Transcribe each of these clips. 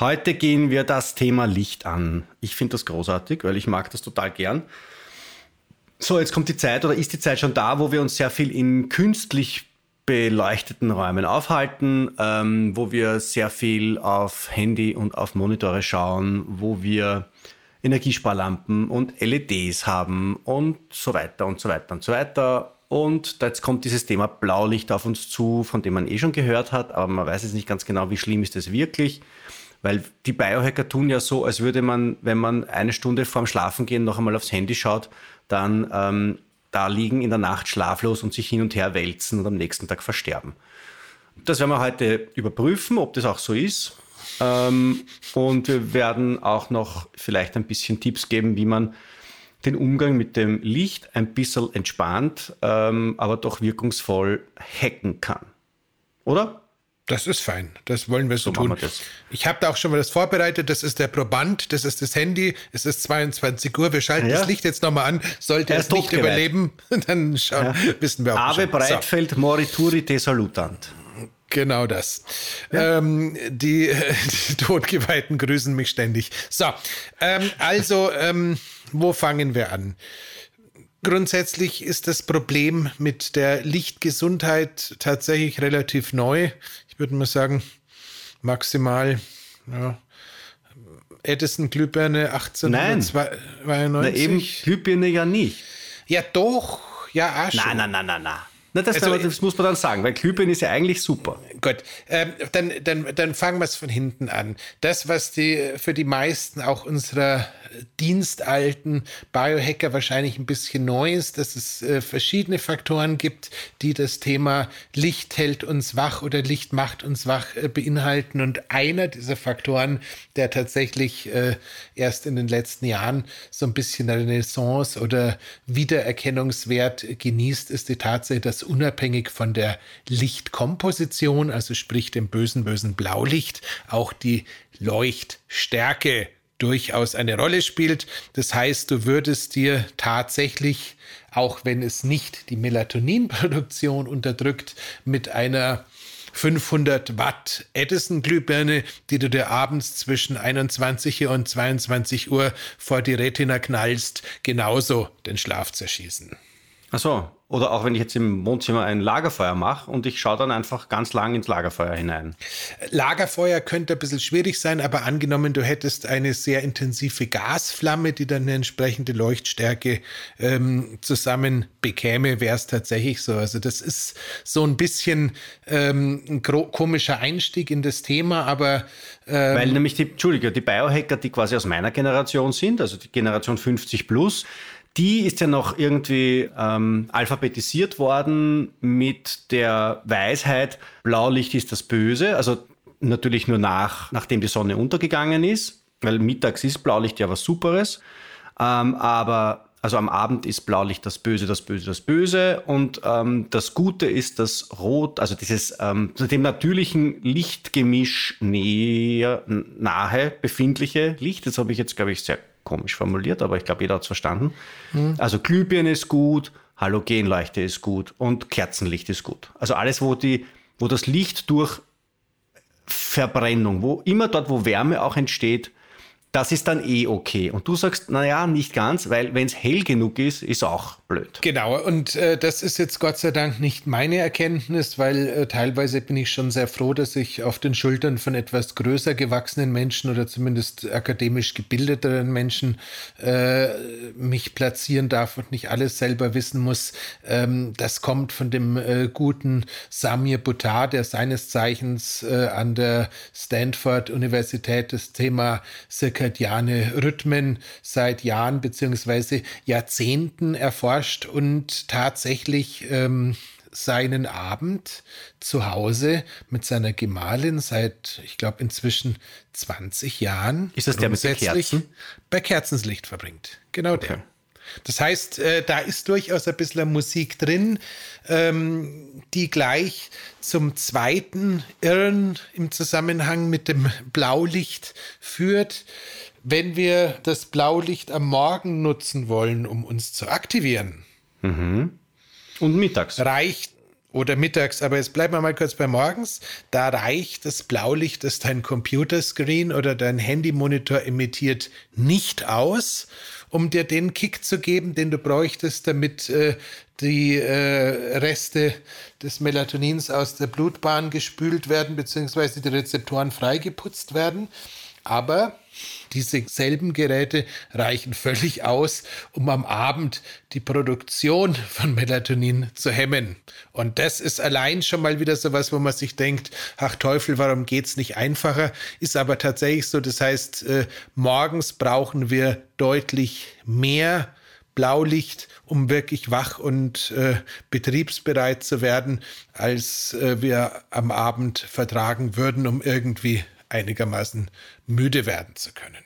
Heute gehen wir das Thema Licht an. Ich finde das großartig, weil ich mag das total gern. So, jetzt kommt die Zeit oder ist die Zeit schon da, wo wir uns sehr viel in künstlich beleuchteten Räumen aufhalten, ähm, wo wir sehr viel auf Handy und auf Monitore schauen, wo wir Energiesparlampen und LEDs haben und so weiter und so weiter und so weiter. Und jetzt kommt dieses Thema Blaulicht auf uns zu, von dem man eh schon gehört hat, aber man weiß jetzt nicht ganz genau, wie schlimm ist es wirklich. Weil die Biohacker tun ja so, als würde man, wenn man eine Stunde vorm Schlafengehen noch einmal aufs Handy schaut, dann ähm, da liegen in der Nacht schlaflos und sich hin und her wälzen und am nächsten Tag versterben. Das werden wir heute überprüfen, ob das auch so ist. Ähm, und wir werden auch noch vielleicht ein bisschen Tipps geben, wie man den Umgang mit dem Licht ein bisschen entspannt, ähm, aber doch wirkungsvoll hacken kann. Oder? Das ist fein. Das wollen wir so, so tun. Wir ich habe da auch schon mal das vorbereitet. Das ist der Proband, das ist das Handy. Es ist 22 Uhr. Wir schalten ja. das Licht jetzt nochmal an. Sollte es nicht überleben, dann schauen, ja. wissen wir auch Ave Breitfeld so. morituri te salutant. Genau das. Ja. Ähm, die, die Todgeweihten grüßen mich ständig. So, ähm, also, ähm, wo fangen wir an? Grundsätzlich ist das Problem mit der Lichtgesundheit tatsächlich relativ neu ich würde mal sagen, maximal ja, Edison Glühbirne 1892. Nein, na eben Glühbirne ja nicht. Ja doch, ja auch schon. Nein, nein, nein, nein, nein. Na, das, also, das, muss man dann sagen, weil Glühbirne ist ja eigentlich super. Gut, ähm, dann, dann, dann fangen wir es von hinten an. Das, was die für die meisten auch unserer dienstalten Biohacker wahrscheinlich ein bisschen neu ist, dass es äh, verschiedene Faktoren gibt, die das Thema Licht hält uns wach oder Licht macht uns wach äh, beinhalten. Und einer dieser Faktoren, der tatsächlich äh, erst in den letzten Jahren so ein bisschen Renaissance oder Wiedererkennungswert genießt, ist die Tatsache, dass unabhängig von der Lichtkomposition, also sprich dem bösen, bösen Blaulicht, auch die Leuchtstärke durchaus eine Rolle spielt. Das heißt, du würdest dir tatsächlich, auch wenn es nicht die Melatoninproduktion unterdrückt, mit einer 500 Watt Edison-Glühbirne, die du dir abends zwischen 21 und 22 Uhr vor die Retina knallst, genauso den Schlaf zerschießen. Ach so, oder auch wenn ich jetzt im Wohnzimmer ein Lagerfeuer mache und ich schaue dann einfach ganz lang ins Lagerfeuer hinein. Lagerfeuer könnte ein bisschen schwierig sein, aber angenommen, du hättest eine sehr intensive Gasflamme, die dann eine entsprechende Leuchtstärke ähm, zusammen bekäme, wäre es tatsächlich so. Also das ist so ein bisschen ähm, ein komischer Einstieg in das Thema, aber ähm, Weil nämlich die, Entschuldige, die Biohacker, die quasi aus meiner Generation sind, also die Generation 50 plus, die ist ja noch irgendwie ähm, alphabetisiert worden mit der Weisheit, Blaulicht ist das Böse. Also natürlich nur nach, nachdem die Sonne untergegangen ist, weil mittags ist Blaulicht ja was Superes. Ähm, aber also am Abend ist Blaulicht das Böse, das Böse, das Böse. Und ähm, das Gute ist das Rot, also dieses ähm, dem natürlichen Lichtgemisch näher, nahe befindliche Licht. Das habe ich jetzt, glaube ich, sehr komisch formuliert, aber ich glaube, jeder hat es verstanden. Mhm. Also Glühbirne ist gut, Halogenleuchte ist gut und Kerzenlicht ist gut. Also alles, wo, die, wo das Licht durch Verbrennung, wo immer dort, wo Wärme auch entsteht, das ist dann eh okay. Und du sagst, naja, nicht ganz, weil wenn es hell genug ist, ist auch blöd. Genau, und äh, das ist jetzt Gott sei Dank nicht meine Erkenntnis, weil äh, teilweise bin ich schon sehr froh, dass ich auf den Schultern von etwas größer gewachsenen Menschen oder zumindest akademisch gebildeteren Menschen äh, mich platzieren darf und nicht alles selber wissen muss. Ähm, das kommt von dem äh, guten Samir Buttar, der seines Zeichens äh, an der Stanford Universität das Thema circa zirkadiane Rhythmen seit Jahren bzw. Jahrzehnten erforscht und tatsächlich ähm, seinen Abend zu Hause mit seiner Gemahlin seit, ich glaube, inzwischen 20 Jahren. Ist das der mit Kerzen? Bei Kerzenslicht verbringt. Genau okay. der. Das heißt, äh, da ist durchaus ein bisschen Musik drin, ähm, die gleich zum zweiten Irren im Zusammenhang mit dem Blaulicht führt. Wenn wir das Blaulicht am Morgen nutzen wollen, um uns zu aktivieren. Mhm. Und mittags. Reicht oder mittags, aber jetzt bleiben wir mal kurz bei morgens. Da reicht das Blaulicht, das dein Computerscreen oder dein Handymonitor emittiert, nicht aus, um dir den Kick zu geben, den du bräuchtest, damit äh, die äh, Reste des Melatonins aus der Blutbahn gespült werden, beziehungsweise die Rezeptoren freigeputzt werden. Aber diese selben Geräte reichen völlig aus, um am Abend die Produktion von Melatonin zu hemmen. Und das ist allein schon mal wieder so was, wo man sich denkt, ach Teufel, warum geht's nicht einfacher? Ist aber tatsächlich so. Das heißt, äh, morgens brauchen wir deutlich mehr Blaulicht, um wirklich wach und äh, betriebsbereit zu werden, als äh, wir am Abend vertragen würden, um irgendwie einigermaßen müde werden zu können.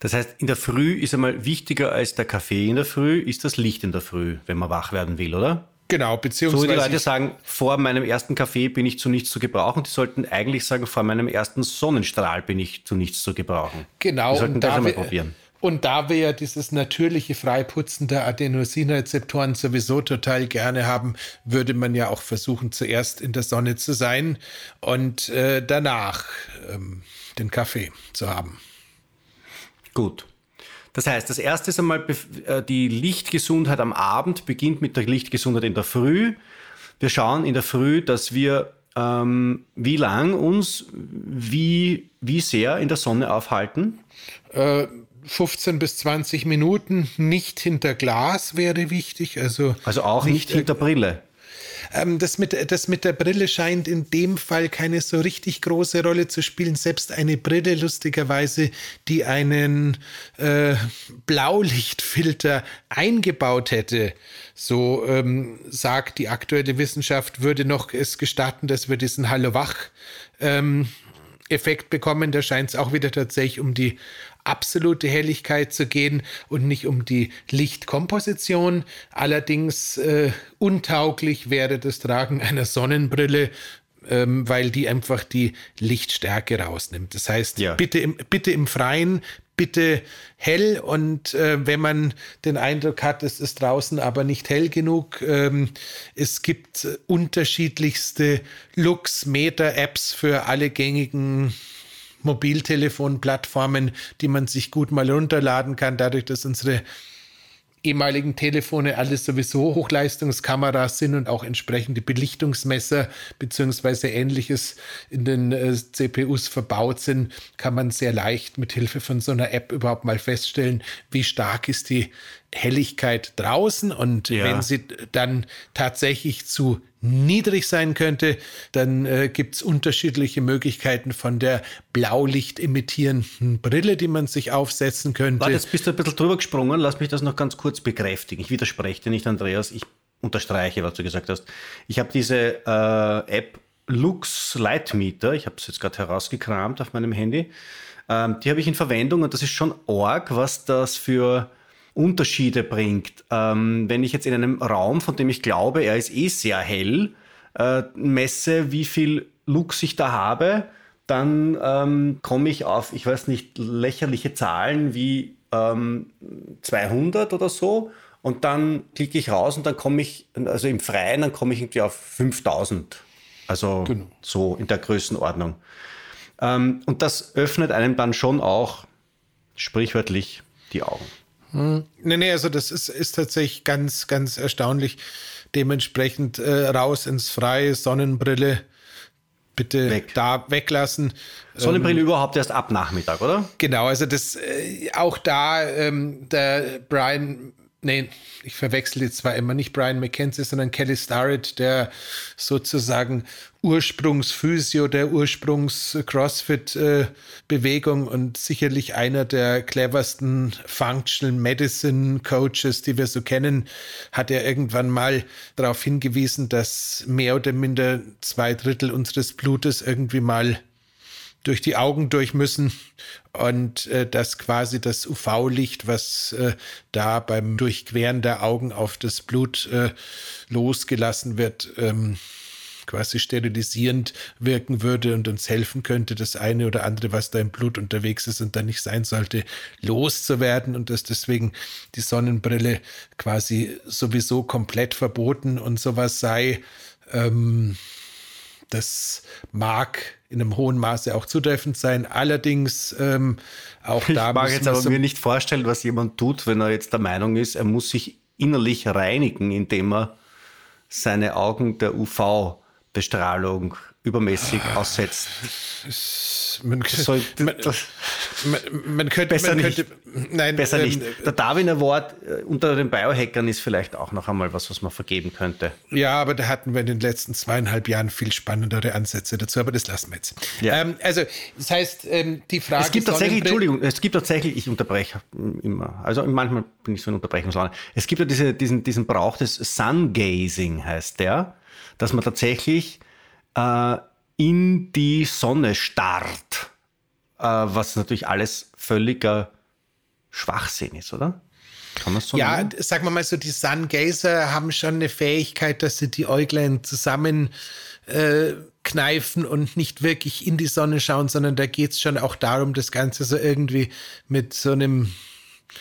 Das heißt, in der Früh ist einmal wichtiger als der Kaffee in der Früh, ist das Licht in der Früh, wenn man wach werden will, oder? Genau, beziehungsweise. So die Leute sagen, vor meinem ersten Kaffee bin ich zu nichts zu gebrauchen. Die sollten eigentlich sagen, vor meinem ersten Sonnenstrahl bin ich zu nichts zu gebrauchen. Genau. Die sollten das einmal probieren. Und da wir ja dieses natürliche Freiputzen der Adenosinrezeptoren sowieso total gerne haben, würde man ja auch versuchen, zuerst in der Sonne zu sein und äh, danach ähm, den Kaffee zu haben. Gut. Das heißt, das erste ist einmal äh, die Lichtgesundheit am Abend, beginnt mit der Lichtgesundheit in der Früh. Wir schauen in der Früh, dass wir ähm, wie lang uns, wie, wie sehr in der Sonne aufhalten. Äh, 15 bis 20 Minuten nicht hinter Glas wäre wichtig. Also, also auch nicht, nicht hinter Brille. Ähm, das, mit, das mit der Brille scheint in dem Fall keine so richtig große Rolle zu spielen. Selbst eine Brille, lustigerweise, die einen äh, Blaulichtfilter eingebaut hätte, so ähm, sagt die aktuelle Wissenschaft, würde noch es gestatten, dass wir diesen Hallo Wach ähm, Effekt bekommen. Da scheint es auch wieder tatsächlich um die absolute Helligkeit zu gehen und nicht um die Lichtkomposition. Allerdings äh, untauglich wäre das Tragen einer Sonnenbrille, ähm, weil die einfach die Lichtstärke rausnimmt. Das heißt, ja. bitte, im, bitte im Freien, bitte hell und äh, wenn man den Eindruck hat, es ist draußen aber nicht hell genug, ähm, es gibt unterschiedlichste Lux, Meter-Apps für alle gängigen Mobiltelefonplattformen, die man sich gut mal runterladen kann, dadurch, dass unsere ehemaligen Telefone alles sowieso Hochleistungskameras sind und auch entsprechende Belichtungsmesser beziehungsweise ähnliches in den äh, CPUs verbaut sind, kann man sehr leicht mit Hilfe von so einer App überhaupt mal feststellen, wie stark ist die Helligkeit draußen und ja. wenn sie dann tatsächlich zu niedrig sein könnte, dann äh, gibt es unterschiedliche Möglichkeiten von der Blaulicht emittierenden Brille, die man sich aufsetzen könnte. Warte, jetzt bist du ein bisschen drüber gesprungen. Lass mich das noch ganz kurz bekräftigen. Ich widerspreche dir nicht, Andreas. Ich unterstreiche, was du gesagt hast. Ich habe diese äh, App Lux Light Meter, ich habe es jetzt gerade herausgekramt auf meinem Handy. Ähm, die habe ich in Verwendung und das ist schon arg, was das für Unterschiede bringt. Ähm, wenn ich jetzt in einem Raum, von dem ich glaube, er ist eh sehr hell, äh, messe, wie viel Lux ich da habe, dann ähm, komme ich auf, ich weiß nicht, lächerliche Zahlen wie ähm, 200 oder so. Und dann klicke ich raus und dann komme ich, also im Freien, dann komme ich irgendwie auf 5000. Also genau. so in der Größenordnung. Ähm, und das öffnet einem dann schon auch sprichwörtlich die Augen. Hm. Nee, nee, also das ist, ist tatsächlich ganz, ganz erstaunlich. Dementsprechend äh, raus ins Freie, Sonnenbrille bitte Weg. da weglassen. Sonnenbrille ähm, überhaupt erst ab Nachmittag, oder? Genau, also das äh, auch da ähm, der Brian nee, ich verwechsel jetzt zwar immer nicht Brian McKenzie, sondern Kelly Starrett, der sozusagen Ursprungsphysio der Ursprungs-Crossfit-Bewegung und sicherlich einer der cleversten Functional Medicine Coaches, die wir so kennen, hat er irgendwann mal darauf hingewiesen, dass mehr oder minder zwei Drittel unseres Blutes irgendwie mal durch die Augen durch müssen und äh, dass quasi das UV-Licht, was äh, da beim Durchqueren der Augen auf das Blut äh, losgelassen wird, ähm, quasi sterilisierend wirken würde und uns helfen könnte, das eine oder andere, was da im Blut unterwegs ist und da nicht sein sollte, loszuwerden und dass deswegen die Sonnenbrille quasi sowieso komplett verboten und sowas sei. Ähm, das mag in einem hohen Maße auch zutreffend sein. Allerdings ähm, auch da. Ich mag jetzt aber so mir nicht vorstellen, was jemand tut, wenn er jetzt der Meinung ist, er muss sich innerlich reinigen, indem er seine Augen der UV-Bestrahlung übermäßig aussetzt man, soll, man, man, man, könnte, besser man könnte, nicht. nein, besser ähm, nicht. Der Darwin Award äh, unter den Biohackern ist vielleicht auch noch einmal was, was man vergeben könnte. Ja, aber da hatten wir in den letzten zweieinhalb Jahren viel spannendere Ansätze dazu, aber das lassen wir jetzt. Ja. Ähm, also, das heißt, ähm, die Frage. Es gibt tatsächlich, Entschuldigung, es gibt tatsächlich, ich unterbreche immer, also manchmal bin ich so in Unterbrechungslaune. Es gibt ja diese, diesen, diesen Brauch des Sun-Gazing, heißt der, dass man tatsächlich äh, in die Sonne starrt, äh, was natürlich alles völliger Schwachsinn ist, oder? Kann man so Ja, nennen? sagen wir mal so, die Sungazer haben schon eine Fähigkeit, dass sie die Äuglein zusammen äh, kneifen und nicht wirklich in die Sonne schauen, sondern da geht es schon auch darum, das Ganze so irgendwie mit so einem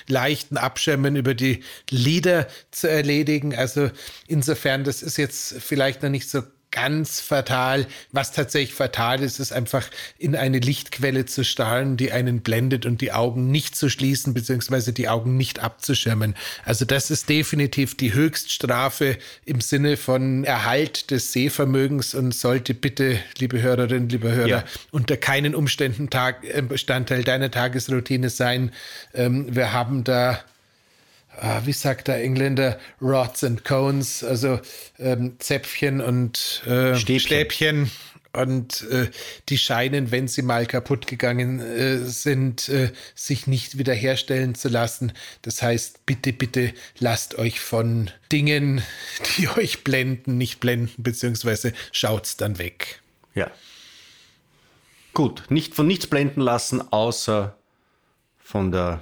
leichten Abschirmen über die Lieder zu erledigen. Also insofern, das ist jetzt vielleicht noch nicht so ganz fatal. Was tatsächlich fatal ist, ist einfach in eine Lichtquelle zu starren, die einen blendet und die Augen nicht zu schließen, beziehungsweise die Augen nicht abzuschirmen. Also das ist definitiv die Höchststrafe im Sinne von Erhalt des Sehvermögens und sollte bitte, liebe Hörerinnen, liebe Hörer, ja. unter keinen Umständen Tag, äh, Bestandteil deiner Tagesroutine sein. Ähm, wir haben da ah, wie sagt der Engländer, Rods and Cones, also ähm, Zäpfchen und äh, Stäbchen. Stäbchen. Und äh, die scheinen, wenn sie mal kaputt gegangen äh, sind, äh, sich nicht wiederherstellen zu lassen. Das heißt, bitte, bitte lasst euch von Dingen, die euch blenden, nicht blenden, beziehungsweise schaut's dann weg. Ja. Gut, nicht von nichts blenden lassen, außer von der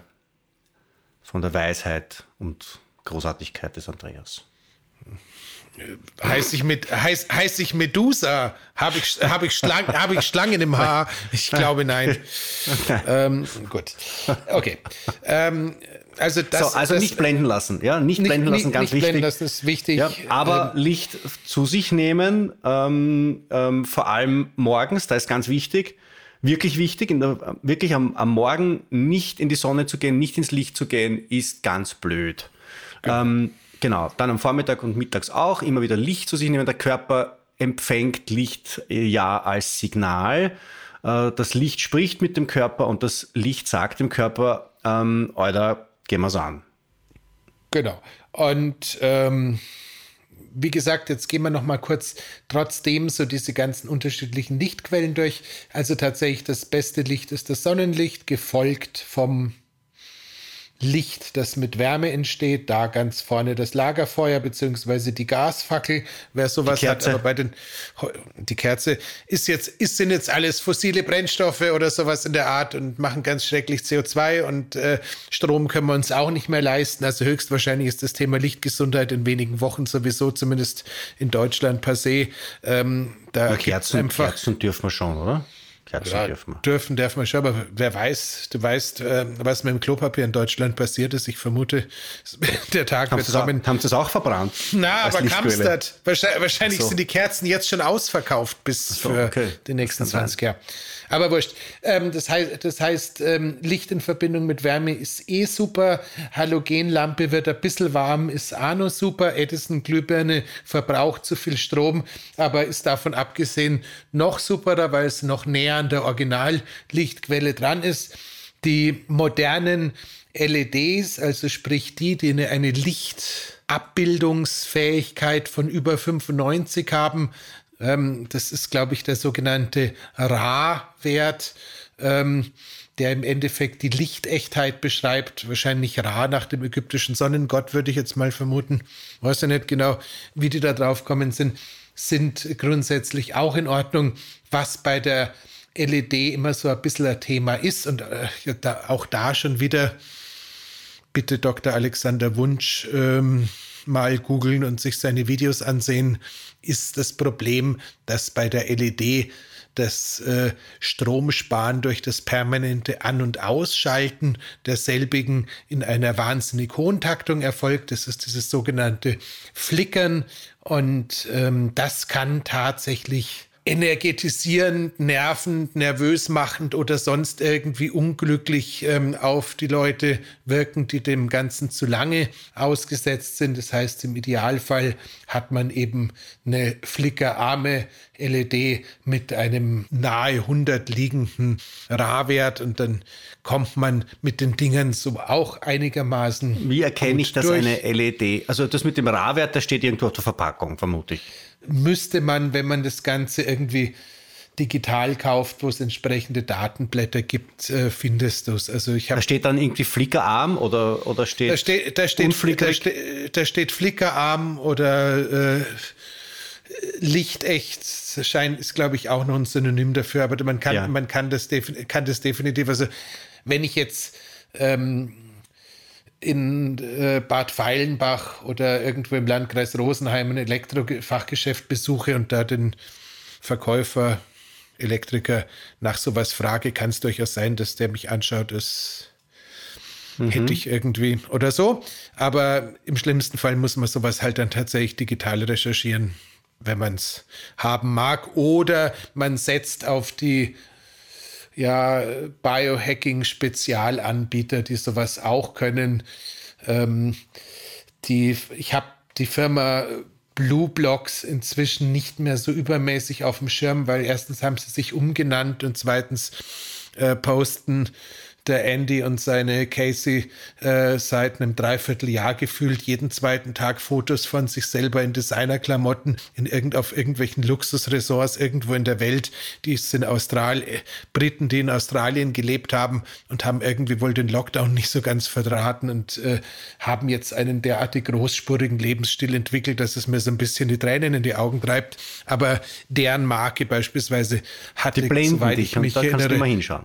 von der Weisheit und Großartigkeit des Andreas. Heißt ich, mit, heißt, heißt ich Medusa? Habe ich, hab ich, Schlang, hab ich Schlangen im Haar? Ich glaube nein. ähm, gut. Okay. Ähm, also, das, so, also das, nicht blenden lassen, ja, nicht, nicht blenden lassen, nicht, ganz nicht wichtig. Blenden lassen ist wichtig. Ja, aber ähm, Licht zu sich nehmen, ähm, ähm, vor allem morgens, da ist ganz wichtig wirklich wichtig, der, wirklich am, am, Morgen nicht in die Sonne zu gehen, nicht ins Licht zu gehen, ist ganz blöd. Genau. Ähm, genau, dann am Vormittag und mittags auch immer wieder Licht zu sich nehmen. Der Körper empfängt Licht äh, ja als Signal. Äh, das Licht spricht mit dem Körper und das Licht sagt dem Körper, ähm, Alter, gehen wir's an. Genau. Und ähm, wie gesagt, jetzt gehen wir noch mal kurz trotzdem so diese ganzen unterschiedlichen Lichtquellen durch. Also tatsächlich das beste Licht ist das Sonnenlicht, gefolgt vom Licht, das mit Wärme entsteht, da ganz vorne das Lagerfeuer beziehungsweise die Gasfackel, wer sowas hat, aber bei den die Kerze ist jetzt ist sind jetzt alles fossile Brennstoffe oder sowas in der Art und machen ganz schrecklich CO2 und äh, Strom können wir uns auch nicht mehr leisten. Also höchstwahrscheinlich ist das Thema Lichtgesundheit in wenigen Wochen sowieso zumindest in Deutschland per se. Ähm, da Kerzen, einfach, Kerzen dürfen wir schon, oder? Kerzen Ja, dürfen wir. dürfen, darf man schon, aber wer weiß, du weißt, äh, was mit dem Klopapier in Deutschland passiert ist. Ich vermute, der Tag Haben wird auch, kommen. haben sie es auch verbrannt? Na, aber? Kamstadt, wahrscheinlich, wahrscheinlich so. sind die Kerzen jetzt schon ausverkauft bis so, für okay. die nächsten Das kann 20 Jahre. Aber wurscht. Ähm, das heißt, das heißt ähm, Licht in Verbindung mit Wärme ist eh super. Halogenlampe wird ein bisschen warm, ist auch noch super. Edison-Glühbirne verbraucht zu viel Strom, aber ist davon abgesehen noch superer, weil es noch näher an der Originallichtquelle dran ist. Die modernen LEDs, also sprich die, die eine, eine Lichtabbildungsfähigkeit von über 95 haben, ähm, das ist, glaube ich, der sogenannte Ra-Wert, ähm, der im Endeffekt die Lichtechtheit beschreibt. Wahrscheinlich Ra nach dem ägyptischen Sonnengott, würde ich jetzt mal vermuten. Weiß ja nicht genau, wie die da drauf kommen sind. Sind grundsätzlich auch in Ordnung. Was bei der LED immer so ein bisschen ein Thema ist und äh, da, auch da schon wieder bitte Dr. Alexander Wunsch ähm, mal googeln und sich seine Videos ansehen, ist das Problem, dass bei der LED das äh, Stromsparen durch das permanente An- und Ausschalten derselbigen in einer wahnsinnig hohen Taktung erfolgt. Das ist dieses sogenannte Flickern und ähm, das kann tatsächlich energetisierend, nervend, nervös machend oder sonst irgendwie unglücklich ähm, auf die Leute wirken, die dem Ganzen zu lange ausgesetzt sind. Das heißt, im Idealfall hat man eben eine flickerarme LED mit einem nahe 100 liegenden Ra-Wert und dann kommt man mit den Dingen so auch einigermaßen. Wie erkenne ich das durch. eine LED? Also das mit dem Ra-Wert, das steht irgendwo auf der Verpackung, vermute ich. müsste man, wenn man das Ganze irgendwie digital kauft, wo es entsprechende Datenblätter gibt, äh, findest du es. Also ich Da steht dann irgendwie Flickerarm oder, oder steht, da steht, da steht, da steht, da steht Flickerarm oder äh, Lichtecht. Das scheint, ist, glaube ich, auch noch ein Synonym dafür, aber man kann, Ja. man kann das, kann das definitiv. Also, wenn ich jetzt ähm, in äh, Bad Feilenbach oder irgendwo im Landkreis Rosenheim ein Elektrofachgeschäft besuche und da den Verkäufer, Elektriker nach sowas frage, kann es durchaus sein, dass der mich anschaut, das hätte ich irgendwie oder so. Aber im schlimmsten Fall muss man sowas halt dann tatsächlich digital recherchieren, wenn man es haben mag. Oder man setzt auf die ja, Biohacking-Spezialanbieter, die sowas auch können. Ähm, die, ich habe die Firma Blue Blocks inzwischen nicht mehr so übermäßig auf dem Schirm, weil erstens haben sie sich umgenannt und zweitens äh, posten der Andy und seine Casey äh, seit einem Dreivierteljahr gefühlt jeden zweiten Tag Fotos von sich selber in Designerklamotten in irgend, auf irgendwelchen Luxusresorts irgendwo in der Welt. Die sind Austral Briten, die in Australien gelebt haben und haben irgendwie wohl den Lockdown nicht so ganz verdrahten und äh, haben jetzt einen derartig großspurigen Lebensstil entwickelt, dass es mir so ein bisschen die Tränen in die Augen treibt. Aber deren Marke beispielsweise hatte, soweit dich ich mich da kannst du erinnere.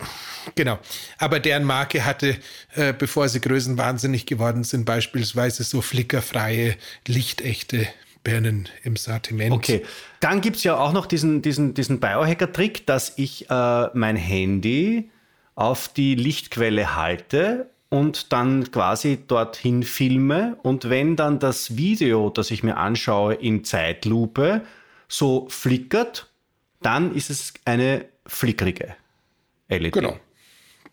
Genau. Aber deren Marke hatte, äh, bevor sie größenwahnsinnig geworden sind, beispielsweise so flickerfreie, lichtechte Birnen im Sortiment. Okay, dann gibt es ja auch noch diesen, diesen, diesen Biohacker-Trick, dass ich äh, mein Handy auf die Lichtquelle halte und dann quasi dorthin filme. Und wenn dann das Video, das ich mir anschaue, in Zeitlupe so flickert, dann ist es eine flickrige LED. Genau.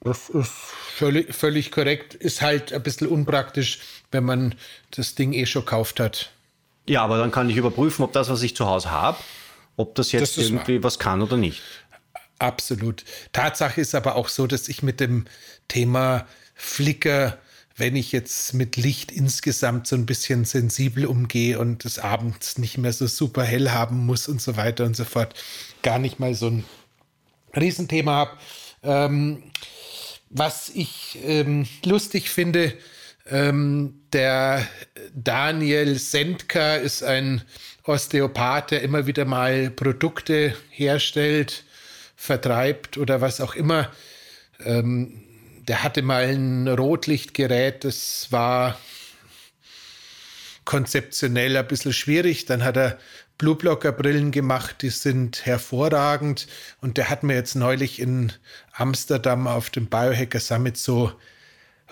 Das ist völlig, völlig korrekt. Ist halt ein bisschen unpraktisch, wenn man das Ding eh schon gekauft hat. Ja, aber dann kann ich überprüfen, ob das, was ich zu Hause habe, ob das jetzt Das irgendwie was kann oder nicht. Absolut. Tatsache ist aber auch so, dass ich mit dem Thema Flicker, wenn ich jetzt mit Licht insgesamt so ein bisschen sensibel umgehe und es abends nicht mehr so super hell haben muss und so weiter und so fort, gar nicht mal so ein Riesenthema habe. Ähm, was ich ähm, lustig finde, ähm, der Daniel Sendker ist ein Osteopath, der immer wieder mal Produkte herstellt, vertreibt oder was auch immer. Ähm, der hatte mal ein Rotlichtgerät, das war konzeptionell ein bisschen schwierig. Dann hat er Blueblocker-Brillen gemacht, die sind hervorragend. Und der hat mir jetzt neulich in Amsterdam auf dem Biohacker Summit so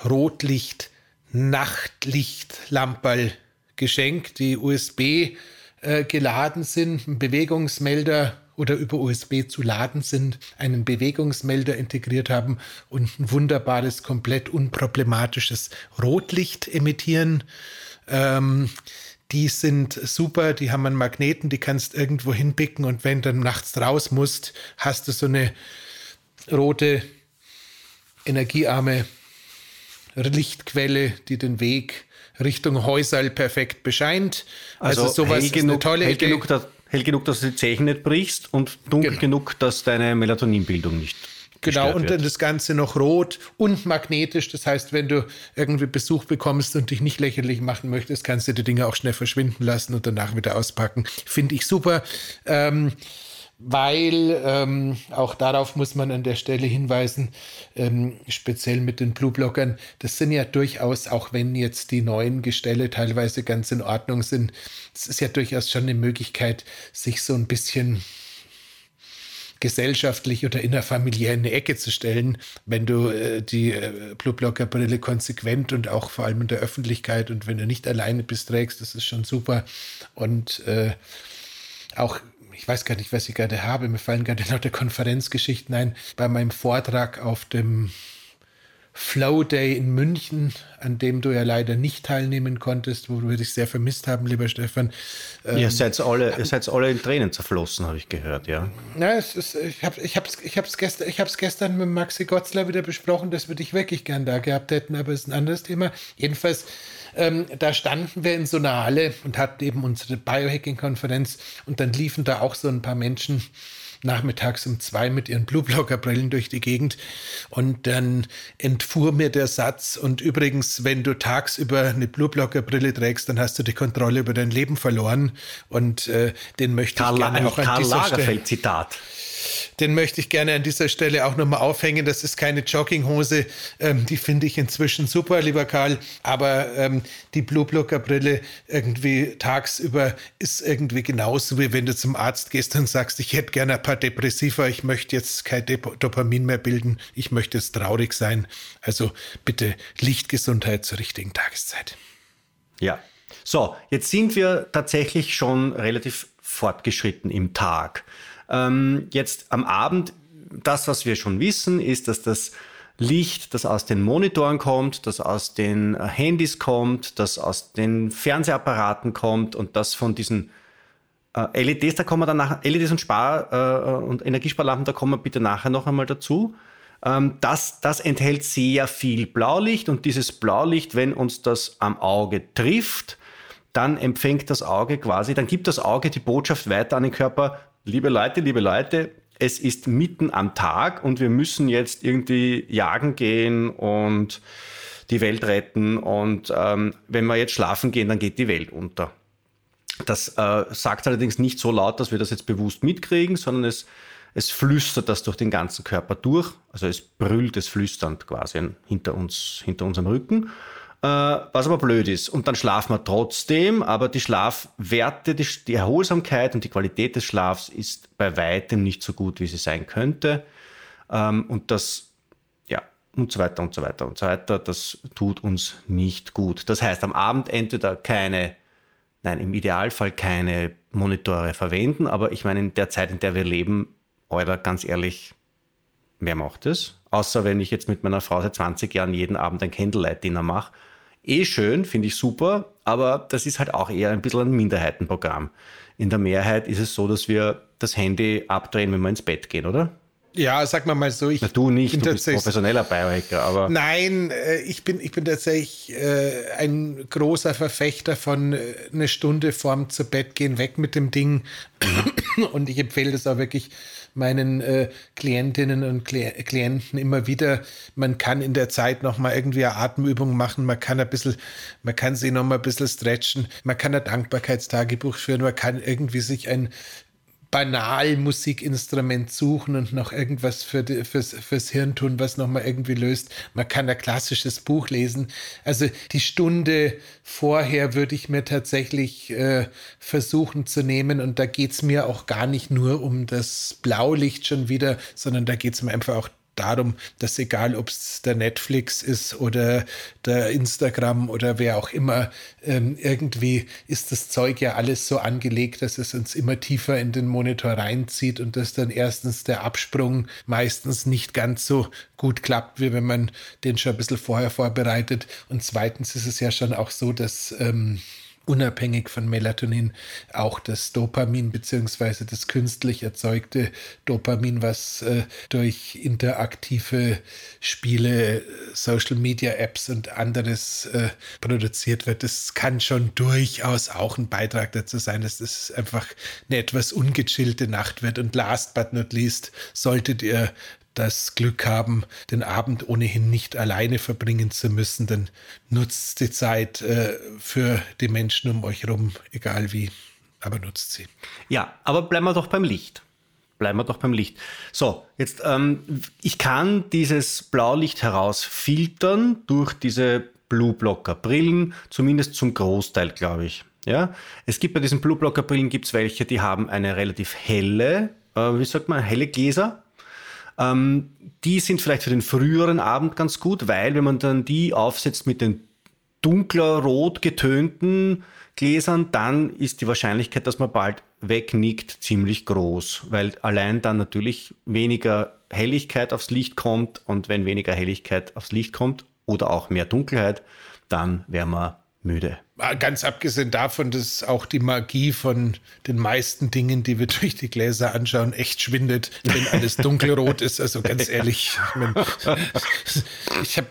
Rotlicht, Nachtlichtlamperl geschenkt, die USB äh, geladen sind, ein Bewegungsmelder oder über USB zu laden sind, einen Bewegungsmelder integriert haben und ein wunderbares, komplett unproblematisches Rotlicht emittieren. Ähm, die sind super, die haben einen Magneten, die kannst irgendwo hinpicken und wenn du nachts raus musst, hast du so eine rote, energiearme Lichtquelle, die den Weg Richtung Häuserl perfekt bescheint. Also, also sowas hell ist genug, eine tolle hell Idee. Genug, dass, hell genug, dass du die Zeichen nicht brichst und dunkel genau. genug, dass deine Melatoninbildung nicht Genau, und dann das Ganze noch rot und magnetisch. Das heißt, wenn du irgendwie Besuch bekommst und dich nicht lächerlich machen möchtest, kannst du die Dinge auch schnell verschwinden lassen und danach wieder auspacken. Finde ich super. Ähm, weil ähm, auch darauf muss man an der Stelle hinweisen, ähm, speziell mit den Blueblockern, das sind ja durchaus, auch wenn jetzt die neuen Gestelle teilweise ganz in Ordnung sind, es ist ja durchaus schon eine Möglichkeit, sich so ein bisschen gesellschaftlich oder innerfamiliär in eine Ecke zu stellen, wenn du äh, die äh, Blueblocker-Brille konsequent und auch vor allem in der Öffentlichkeit und wenn du nicht alleine bist, trägst, das ist schon super. Und äh, auch ich weiß gar nicht, was ich gerade habe. Mir fallen gerade lauter Konferenzgeschichten ein. Bei meinem Vortrag auf dem Flow Day in München, an dem du ja leider nicht teilnehmen konntest, wo wir dich sehr vermisst haben, lieber Stefan. Ähm, ihr, seid alle, ihr seid alle in Tränen zerflossen, habe ich gehört, ja. Na, es ist, ich habe es ich hab's, ich hab's gestern, gestern mit Maxi Gotzler wieder besprochen, dass wir dich wirklich gern da gehabt hätten, aber es ist ein anderes Thema. Jedenfalls, ähm, da standen wir in so einer Halle und hatten eben unsere Biohacking-Konferenz und dann liefen da auch so ein paar Menschen nachmittags um zwei mit ihren Blueblocker-Brillen durch die Gegend. Und dann entfuhr mir der Satz, und übrigens, wenn du tagsüber eine Blueblocker-Brille trägst, dann hast du die Kontrolle über dein Leben verloren. Und äh, den möchte Karl, ich gerne auch an Karl dieser Lagerfeld Zitat den möchte ich gerne an dieser Stelle auch nochmal aufhängen. Das ist keine Jogginghose, ähm, die finde ich inzwischen super, lieber Karl. Aber ähm, die Blue Blocker Brille irgendwie tagsüber ist irgendwie genauso, wie wenn du zum Arzt gehst und sagst, ich hätte gerne ein paar Depressiva, ich möchte jetzt kein Dep Dopamin mehr bilden, ich möchte jetzt traurig sein. Also bitte Lichtgesundheit zur richtigen Tageszeit. Ja. So, jetzt sind wir tatsächlich schon relativ fortgeschritten im Tag. Ähm, jetzt am Abend, das, was wir schon wissen, ist, dass das Licht, das aus den Monitoren kommt, das aus den äh, Handys kommt, das aus den Fernsehapparaten kommt und das von diesen äh, LEDs, da kommen wir dann nachher, LEDs und Spar- äh, und Energiesparlampen, da kommen wir bitte nachher noch einmal dazu. Ähm, das, das enthält sehr viel Blaulicht und dieses Blaulicht, wenn uns das am Auge trifft, dann empfängt das Auge quasi, dann gibt das Auge die Botschaft weiter an den Körper, liebe Leute, liebe Leute, es ist mitten am Tag und wir müssen jetzt irgendwie jagen gehen und die Welt retten. Und ähm, wenn wir jetzt schlafen gehen, dann geht die Welt unter. Das äh, sagt allerdings nicht so laut, dass wir das jetzt bewusst mitkriegen, sondern es, es flüstert das durch den ganzen Körper durch. Also es brüllt es flüsternd quasi hinter uns, hinter unserem Rücken. Äh, was aber blöd ist. Und dann schlafen wir trotzdem, aber die Schlafwerte, die, die Erholsamkeit und die Qualität des Schlafs ist bei weitem nicht so gut, wie sie sein könnte. Ähm, und das, ja, und so weiter und so weiter und so weiter, das tut uns nicht gut. Das heißt, am Abend entweder keine, nein, im Idealfall keine Monitore verwenden, aber ich meine, in der Zeit, in der wir leben, oder ganz ehrlich, wer macht das? Außer wenn ich jetzt mit meiner Frau seit 20 Jahren jeden Abend ein Candlelight-Dinner mache eh schön, finde ich super, aber das ist halt auch eher ein bisschen ein Minderheitenprogramm. In der Mehrheit ist es so, dass wir das Handy abdrehen, wenn wir ins Bett gehen, oder? Ja, sag mal mal so. Ich Na, du nicht, du bist professioneller Biohacker, aber. Nein, äh, ich bin, ich bin tatsächlich äh, ein großer Verfechter von äh, eine Stunde vorm zu Bett gehen, weg mit dem Ding. Mhm. Und ich empfehle das auch wirklich meinen äh, Klientinnen und Kli Klienten immer wieder. Man kann in der Zeit noch mal irgendwie eine Atemübung machen. Man kann ein bisschen, man kann sie noch mal ein bisschen stretchen. Man kann ein Dankbarkeitstagebuch führen. Man kann irgendwie sich ein banal Musikinstrument suchen und noch irgendwas für die, fürs, fürs Hirn tun, was nochmal irgendwie löst. Man kann ein klassisches Buch lesen. Also die Stunde vorher würde ich mir tatsächlich äh, versuchen zu nehmen und da geht es mir auch gar nicht nur um das Blaulicht schon wieder, sondern da geht es mir einfach auch darum, dass egal, ob es der Netflix ist oder der Instagram oder wer auch immer, ähm, irgendwie ist das Zeug ja alles so angelegt, dass es uns immer tiefer in den Monitor reinzieht und dass dann erstens der Absprung meistens nicht ganz so gut klappt, wie wenn man den schon ein bisschen vorher vorbereitet. Und zweitens ist es ja schon auch so, dass ähm, unabhängig von Melatonin auch das Dopamin beziehungsweise das künstlich erzeugte Dopamin, was äh, durch interaktive Spiele, Social Media Apps und anderes äh, produziert wird, das kann schon durchaus auch ein Beitrag dazu sein, dass es einfach eine etwas ungechillte Nacht wird. Und last but not least solltet ihr das Glück haben, den Abend ohnehin nicht alleine verbringen zu müssen, dann nutzt die Zeit äh, für die Menschen um euch herum, egal wie, aber nutzt sie. Ja, aber bleiben wir doch beim Licht. Bleiben wir doch beim Licht. So, jetzt, ähm, ich kann dieses Blaulicht herausfiltern durch diese Blue Blocker Brillen, zumindest zum Großteil, glaube ich. Ja, es gibt bei diesen Blue Blocker Brillen gibt's welche, die haben eine relativ helle, äh, wie sagt man, helle Gläser ähm, die sind vielleicht für den früheren Abend ganz gut, weil wenn man dann die aufsetzt mit den dunkler rot getönten Gläsern, dann ist die Wahrscheinlichkeit, dass man bald wegnickt, ziemlich groß, weil allein dann natürlich weniger Helligkeit aufs Licht kommt und wenn weniger Helligkeit aufs Licht kommt oder auch mehr Dunkelheit, dann wäre man müde. Ganz abgesehen davon, dass auch die Magie von den meisten Dingen, die wir durch die Gläser anschauen, echt schwindet, wenn alles dunkelrot ist. Also ganz ehrlich, ich, mein, ich habe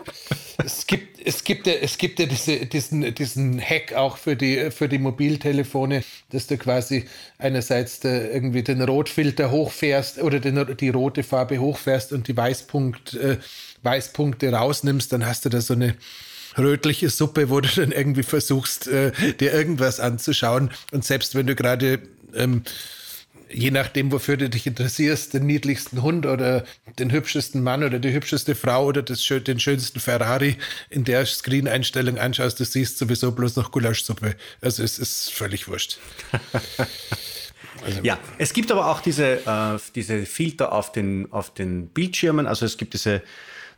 es gibt es gibt ja es gibt ja diese, diesen diesen Hack auch für die für die Mobiltelefone, dass du quasi einerseits irgendwie den Rotfilter hochfährst oder den, die rote Farbe hochfährst und die Weißpunkt äh, Weißpunkte rausnimmst, dann hast du da so eine rötliche Suppe, wo du dann irgendwie versuchst, äh, dir irgendwas anzuschauen. Und selbst wenn du gerade ähm, je nachdem, wofür du dich interessierst, den niedlichsten Hund oder den hübschesten Mann oder die hübscheste Frau oder das, den schönsten Ferrari in der Screen-Einstellung anschaust, du siehst sowieso bloß noch Gulaschsuppe. Also es ist völlig wurscht. Also ja, es gibt aber auch diese, äh, diese Filter auf den, auf den Bildschirmen. Also es gibt diese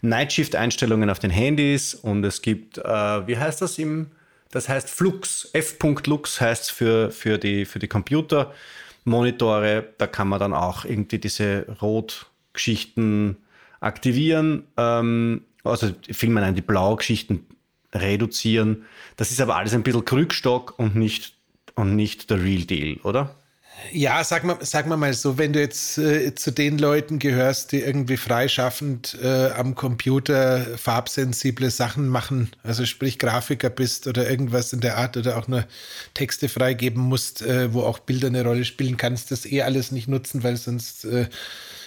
Nightshift-Einstellungen auf den Handys und es gibt, äh, wie heißt das im, das heißt Flux, f.lux heißt es für, für, die, für die Computermonitore. Da kann man dann auch irgendwie diese Rotgeschichten aktivieren, ähm, also vielmehr die Blaugeschichten reduzieren. Das ist aber alles ein bisschen Krückstock und nicht, und nicht der Real Deal, oder? Ja, sag mal, sag mal mal so, wenn du jetzt äh, zu den Leuten gehörst, die irgendwie freischaffend äh, am Computer farbsensible Sachen machen, also sprich Grafiker bist oder irgendwas in der Art oder auch nur Texte freigeben musst, äh, wo auch Bilder eine Rolle spielen, kannst das eh alles nicht nutzen, weil sonst äh,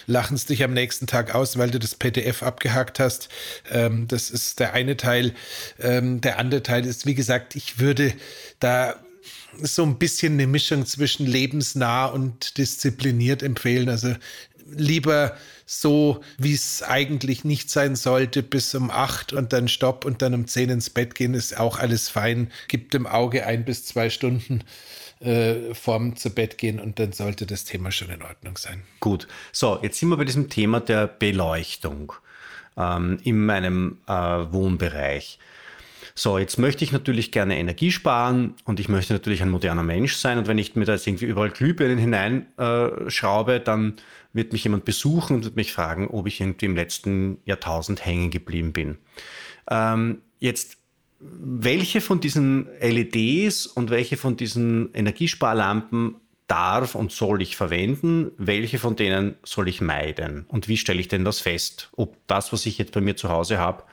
lachen es dich am nächsten Tag aus, weil du das PDF abgehakt hast. Ähm, das ist der eine Teil. Ähm, der andere Teil ist, wie gesagt, ich würde da so ein bisschen eine Mischung zwischen lebensnah und diszipliniert empfehlen. Also lieber so, wie es eigentlich nicht sein sollte, bis um acht und dann Stopp und dann um zehn ins Bett gehen, ist auch alles fein. Gibt dem Auge ein bis zwei Stunden äh, vorm zu Bett gehen und dann sollte das Thema schon in Ordnung sein. Gut. So, jetzt sind wir bei diesem Thema der Beleuchtung ähm, in meinem äh, Wohnbereich. So, jetzt möchte ich natürlich gerne Energie sparen und ich möchte natürlich ein moderner Mensch sein. Und wenn ich mir da jetzt irgendwie überall Glühbirnen hineinschraube, äh, dann wird mich jemand besuchen und wird mich fragen, ob ich irgendwie im letzten Jahrtausend hängen geblieben bin. Ähm, jetzt, welche von diesen LEDs und welche von diesen Energiesparlampen darf und soll ich verwenden? Welche von denen soll ich meiden? Und wie stelle ich denn das fest, ob das, was ich jetzt bei mir zu Hause habe,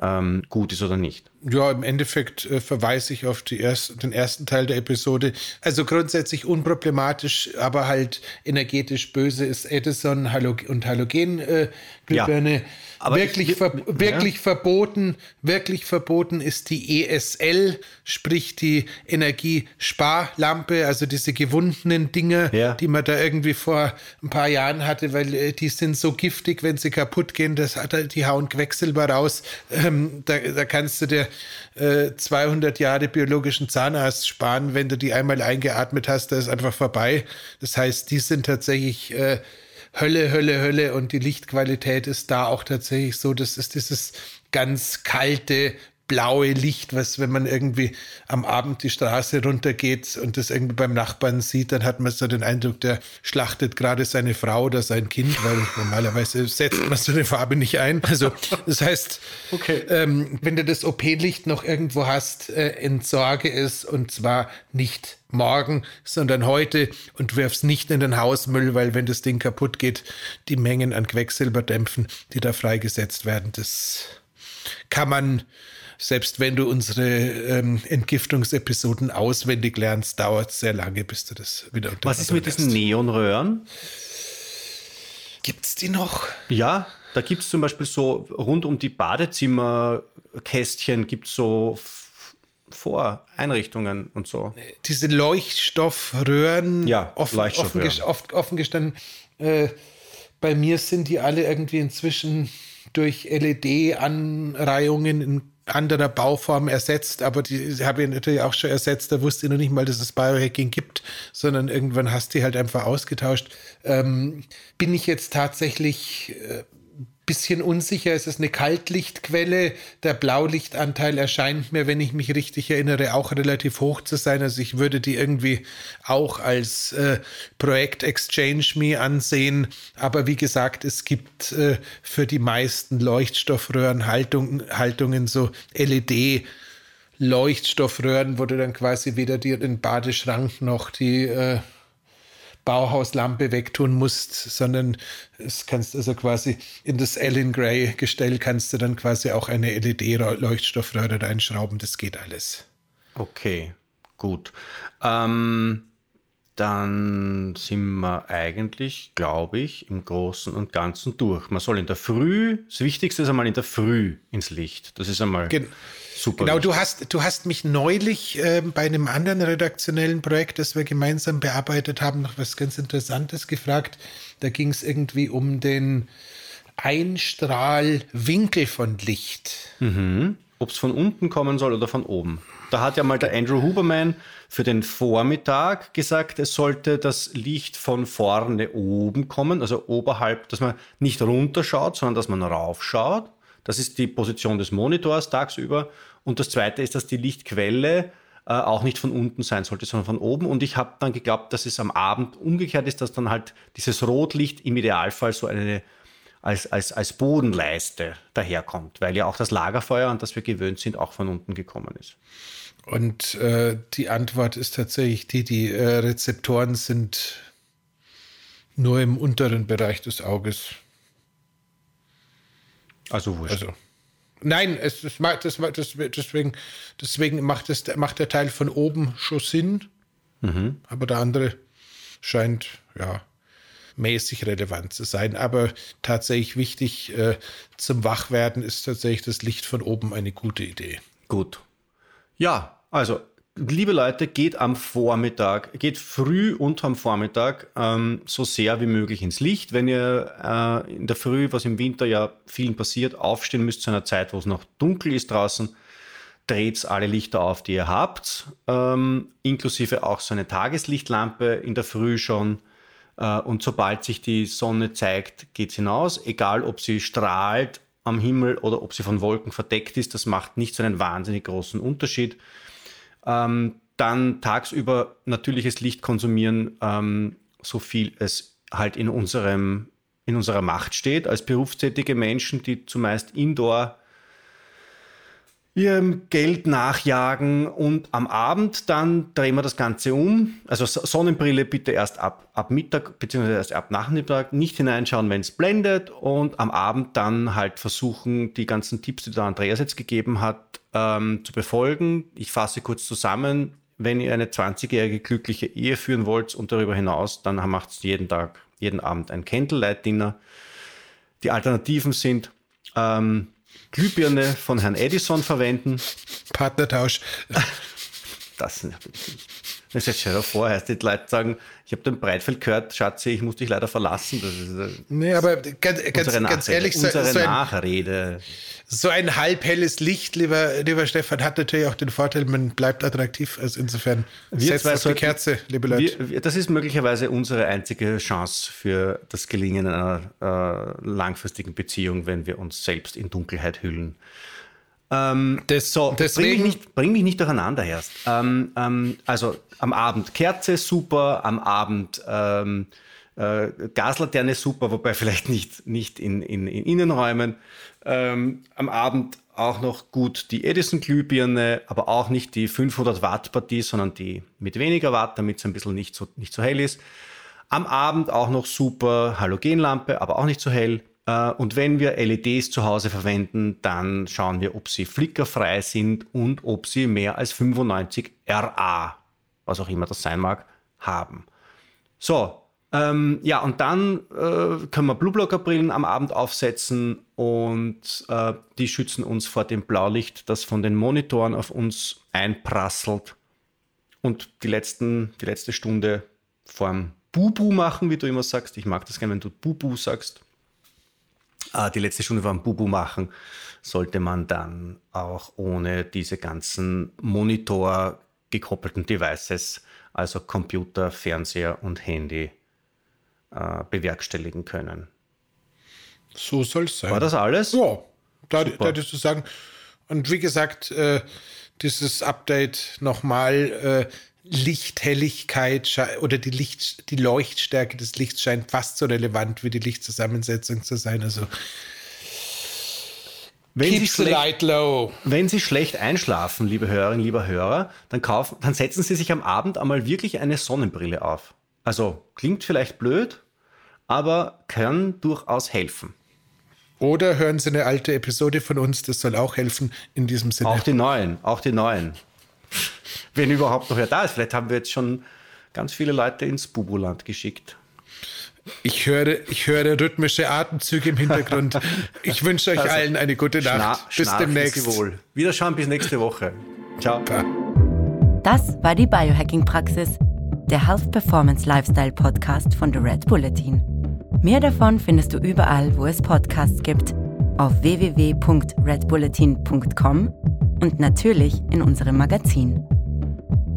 ähm, gut ist oder nicht? Ja, im Endeffekt äh, verweise ich auf die erst, den ersten Teil der Episode. Also grundsätzlich unproblematisch, aber halt energetisch böse ist Edison Halog und Halogenglühbirne. Äh, aber wirklich, ich, ver wirklich ja. verboten, wirklich verboten ist die ESL, sprich die Energiesparlampe, also diese gewundenen Dinge, ja. die man da irgendwie vor ein paar Jahren hatte, weil äh, die sind so giftig, wenn sie kaputt gehen, das hat halt, die hauen Quecksilber raus. Ähm, da, da kannst du dir äh, 200 Jahre biologischen Zahnarzt sparen, wenn du die einmal eingeatmet hast, da ist einfach vorbei. Das heißt, die sind tatsächlich äh, Hölle, Hölle, Hölle und die Lichtqualität ist da auch tatsächlich so, das ist dieses ganz kalte, blaue Licht, was, wenn man irgendwie am Abend die Straße runtergeht und das irgendwie beim Nachbarn sieht, dann hat man so den Eindruck, der schlachtet gerade seine Frau oder sein Kind, weil normalerweise setzt man so eine Farbe nicht ein. Also das heißt, okay. ähm, wenn du das OP-Licht noch irgendwo hast, äh, entsorge es und zwar nicht morgen, sondern heute und wirf's nicht in den Hausmüll, weil wenn das Ding kaputt geht, die Mengen an Quecksilberdämpfen, die da freigesetzt werden, das kann man selbst wenn du unsere ähm, Entgiftungsepisoden auswendig lernst, dauert es sehr lange, bis du das wieder unter Was ist mit diesen Neonröhren? Gibt es die noch? Ja, da gibt es zum Beispiel so rund um die Badezimmerkästchen gibt es so Voreinrichtungen und so. Diese Leuchtstoffröhren, ja, offen, Leuchtstoffröhren. Offen, offen gestanden. Äh, bei mir sind die alle irgendwie inzwischen durch LED-Anreihungen in anderer Bauform ersetzt, aber die habe ich natürlich auch schon ersetzt. Da wusste ich noch nicht mal, dass es Biohacking gibt, sondern irgendwann hast du die halt einfach ausgetauscht. Ähm, bin ich jetzt tatsächlich äh, bisschen unsicher. Es ist eine Kaltlichtquelle. Der Blaulichtanteil erscheint mir, wenn ich mich richtig erinnere, auch relativ hoch zu sein. Also ich würde die irgendwie auch als äh, Projekt Exchange Me ansehen. Aber wie gesagt, es gibt äh, für die meisten Leuchtstoffröhrenhaltungen Haltungen so LED. Leuchtstoffröhren, wo du dann quasi weder dir den Badeschrank noch die äh, Bauhauslampe wegtun musst, sondern es kannst also quasi in das Ellen Gray Gestell kannst du dann quasi auch eine LED-Leuchtstoffröhre reinschrauben. Das geht alles. Okay, gut. Ähm, dann sind wir eigentlich, glaube ich, im Großen und Ganzen durch. Man soll in der Früh, das Wichtigste ist einmal in der Früh ins Licht. Das ist einmal. Gen Super. Genau, du hast, du hast mich neulich äh, bei einem anderen redaktionellen Projekt, das wir gemeinsam bearbeitet haben, noch was ganz Interessantes gefragt. Da ging es irgendwie um den Einstrahlwinkel von Licht. Mhm. Ob es von unten kommen soll oder von oben. Da hat ja mal der Andrew Huberman für den Vormittag gesagt, es sollte das Licht von vorne oben kommen, also oberhalb, dass man nicht runterschaut, sondern dass man raufschaut. Das ist die Position des Monitors tagsüber. Und das Zweite ist, dass die Lichtquelle äh, auch nicht von unten sein sollte, sondern von oben. Und ich habe dann geglaubt, dass es am Abend umgekehrt ist, dass dann halt dieses Rotlicht im Idealfall so eine als, als, als Bodenleiste daherkommt, weil ja auch das Lagerfeuer, an das wir gewöhnt sind, auch von unten gekommen ist. Und äh, die Antwort ist tatsächlich die, die äh, Rezeptoren sind nur im unteren Bereich des Auges. Also wurscht. Also, Nein, es, macht, das, das, deswegen, deswegen macht, es, macht der Teil von oben schon Sinn. Mhm. Aber der andere scheint ja mäßig relevant zu sein. Aber tatsächlich wichtig äh, zum Wachwerden ist tatsächlich das Licht von oben eine gute Idee. Gut. Ja, also liebe Leute, geht am Vormittag, geht früh und am Vormittag ähm, so sehr wie möglich ins Licht. Wenn ihr äh, in der Früh, was im Winter ja vielen passiert, aufstehen müsst zu einer Zeit, wo es noch dunkel ist draußen, dreht alle Lichter auf, die ihr habt, ähm, inklusive auch so eine Tageslichtlampe in der Früh schon. Äh, und sobald sich die Sonne zeigt, geht es hinaus, egal ob sie strahlt am Himmel oder ob sie von Wolken verdeckt ist, das macht nicht so einen wahnsinnig großen Unterschied. Ähm, dann tagsüber natürliches Licht konsumieren, ähm, so viel es halt in, unserem, in unserer Macht steht, als berufstätige Menschen, die zumeist indoor ihrem Geld nachjagen und am Abend dann drehen wir das Ganze um. Also Sonnenbrille bitte erst ab, ab Mittag bzw. erst ab Nachmittag nicht hineinschauen, wenn es blendet und am Abend dann halt versuchen, die ganzen Tipps, die der Andreas jetzt gegeben hat, ähm, zu befolgen. Ich fasse kurz zusammen. Wenn ihr eine 20-jährige glückliche Ehe führen wollt und darüber hinaus, dann macht es jeden Tag, jeden Abend ein Candlelight-Dinner. Die Alternativen sind ähm, Glühbirne von Herrn Edison verwenden. Partnertausch. Das ist jetzt schon vorher, die Leute sagen, ich habe den Breitfeld gehört, Schatzi, ich muss dich leider verlassen. Das ist, äh, nee, aber ganz, ganz, ganz ehrlich, unsere so ein, Nachrede. So ein halbhelles Licht, lieber, lieber Stefan, hat natürlich auch den Vorteil, man bleibt attraktiv. Also insofern wir setzt auf die Kerze, liebe Leute. Wir, das ist möglicherweise unsere einzige Chance für das Gelingen einer äh, langfristigen Beziehung, wenn wir uns selbst in Dunkelheit hüllen. Ähm, das, so, deswegen, bring mich, nicht, bring mich nicht durcheinander erst. Ähm, ähm, also am Abend Kerze super, am Abend ähm, äh, Gaslaterne super, wobei vielleicht nicht, nicht in, in, in Innenräumen. Ähm, am Abend auch noch gut die Edison-Glühbirne, aber auch nicht die 500 Watt Partie, sondern die mit weniger Watt, damit es ein bisschen nicht so, nicht so hell ist. Am Abend auch noch super Halogenlampe, aber auch nicht so hell. Äh, und wenn wir LEDs zu Hause verwenden, dann schauen wir, ob sie flickerfrei sind und ob sie mehr als 95 RA, was auch immer das sein mag, haben. So, ähm, ja, und dann äh, können wir Blueblocker-Brillen am Abend aufsetzen und äh, die schützen uns vor dem Blaulicht, das von den Monitoren auf uns einprasselt. Und die, letzten, die letzte Stunde vorm Bubu machen, wie du immer sagst. Ich mag das gerne, wenn du Bubu sagst die letzte Stunde vom Bubu machen, sollte man dann auch ohne diese ganzen Monitor gekoppelten Devices, also Computer, Fernseher und Handy, äh, bewerkstelligen können. So soll es sein. War das alles? Ja, da, da hättest du sagen. Und wie gesagt, äh, dieses Update nochmal, äh, Lichthelligkeit oder die, Licht, die Leuchtstärke des Lichts scheint fast so relevant wie die Lichtzusammensetzung zu sein. Also wenn Sie, schlecht, wenn Sie schlecht einschlafen, liebe Hörerinnen, lieber Hörer, dann, kaufen, dann setzen Sie sich am Abend einmal wirklich eine Sonnenbrille auf. Also klingt vielleicht blöd, aber kann durchaus helfen. Oder hören Sie eine alte Episode von uns, das soll auch helfen in diesem Sinne. Auch die neuen, auch die neuen wenn überhaupt noch wer da ist. Vielleicht haben wir jetzt schon ganz viele Leute ins Bubuland geschickt. Ich höre, ich höre rhythmische Atemzüge im Hintergrund. Ich wünsche euch also, allen eine gute Nacht. bis demnächst. Wohl. Wiederschauen bis nächste Woche. Ciao. Das war die Biohacking-Praxis, der Health Performance Lifestyle Podcast von The Red Bulletin. Mehr davon findest du überall, wo es Podcasts gibt, auf www.redbulletin.com und natürlich in unserem Magazin.